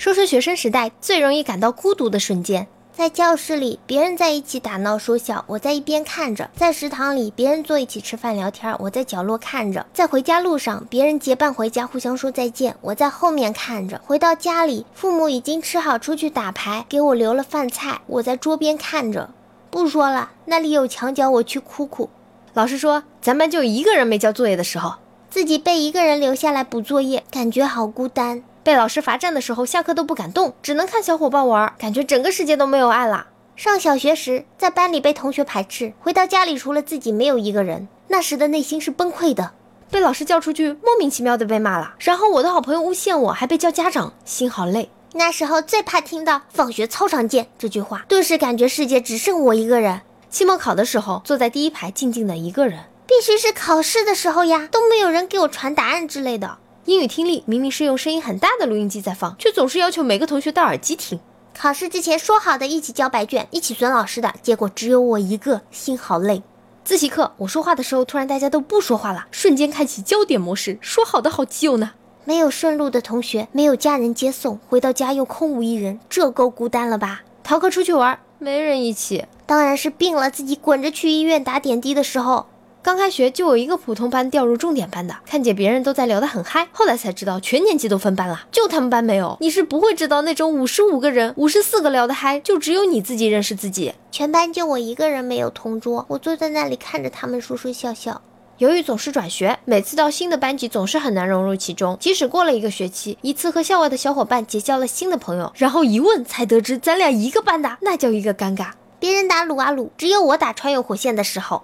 说说学生时代最容易感到孤独的瞬间。在教室里，别人在一起打闹说笑，我在一边看着；在食堂里，别人坐一起吃饭聊天，我在角落看着；在回家路上，别人结伴回家互相说再见，我在后面看着；回到家里，父母已经吃好出去打牌，给我留了饭菜，我在桌边看着。不说了，那里有墙角，我去哭哭。老师说，咱班就一个人没交作业的时候，自己被一个人留下来补作业，感觉好孤单。被老师罚站的时候，下课都不敢动，只能看小伙伴玩，感觉整个世界都没有爱了。上小学时，在班里被同学排斥，回到家里除了自己没有一个人，那时的内心是崩溃的。被老师叫出去，莫名其妙的被骂了，然后我的好朋友诬陷我，还被叫家长，心好累。那时候最怕听到“放学操场见”这句话，顿时感觉世界只剩我一个人。期末考的时候，坐在第一排，静静的一个人，必须是考试的时候呀，都没有人给我传答案之类的。英语听力明明是用声音很大的录音机在放，却总是要求每个同学戴耳机听。考试之前说好的一起交白卷、一起损老师的，结果只有我一个，心好累。自习课我说话的时候，突然大家都不说话了，瞬间开启焦点模式，说好的好基友呢？没有顺路的同学，没有家人接送，回到家又空无一人，这够孤单了吧？逃课出去玩，没人一起，当然是病了自己滚着去医院打点滴的时候。刚开学就有一个普通班调入重点班的，看见别人都在聊得很嗨，后来才知道全年级都分班了，就他们班没有。你是不会知道那种五十五个人、五十四个聊得嗨，就只有你自己认识自己。全班就我一个人没有同桌，我坐在那里看着他们说说笑笑。由于总是转学，每次到新的班级总是很难融入其中。即使过了一个学期，一次和校外的小伙伴结交了新的朋友，然后一问才得知咱俩一个班的，那叫一个尴尬。别人打撸啊撸，只有我打穿越火线的时候。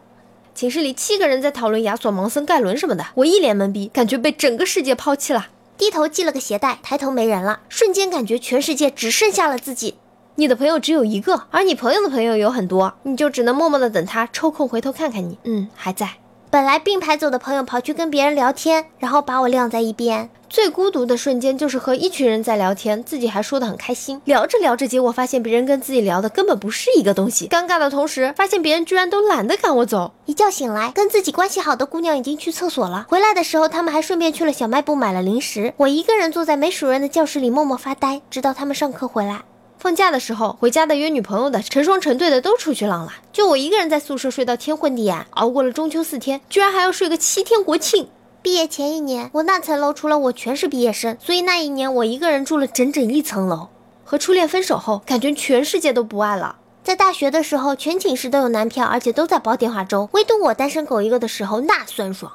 寝室里七个人在讨论亚索、盲僧、盖伦什么的，我一脸懵逼，感觉被整个世界抛弃了。低头系了个鞋带，抬头没人了，瞬间感觉全世界只剩下了自己。你的朋友只有一个，而你朋友的朋友有很多，你就只能默默的等他抽空回头看看你。嗯，还在。本来并排走的朋友跑去跟别人聊天，然后把我晾在一边。最孤独的瞬间就是和一群人在聊天，自己还说得很开心。聊着聊着，结果发现别人跟自己聊的根本不是一个东西。尴尬的同时，发现别人居然都懒得赶我走。一觉醒来，跟自己关系好的姑娘已经去厕所了。回来的时候，他们还顺便去了小卖部买了零食。我一个人坐在没熟人的教室里默默发呆，直到他们上课回来。放假的时候，回家的约女朋友的，成双成对的都出去浪了，就我一个人在宿舍睡到天昏地暗，熬过了中秋四天，居然还要睡个七天国庆。毕业前一年，我那层楼除了我全是毕业生，所以那一年我一个人住了整整一层楼。和初恋分手后，感觉全世界都不爱了。在大学的时候，全寝室都有男票，而且都在煲电话粥，唯独我单身狗一个的时候，那酸爽。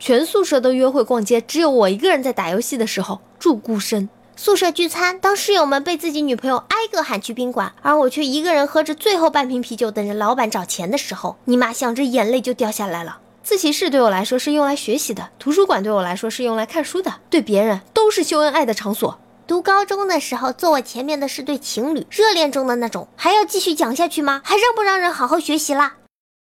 全宿舍都约会逛街，只有我一个人在打游戏的时候住孤身。宿舍聚餐，当室友们被自己女朋友挨个喊去宾馆，而我却一个人喝着最后半瓶啤酒，等着老板找钱的时候，尼玛想着眼泪就掉下来了。自习室对我来说是用来学习的，图书馆对我来说是用来看书的，对别人都是秀恩爱的场所。读高中的时候，坐我前面的是对情侣，热恋中的那种，还要继续讲下去吗？还让不让人好好学习啦？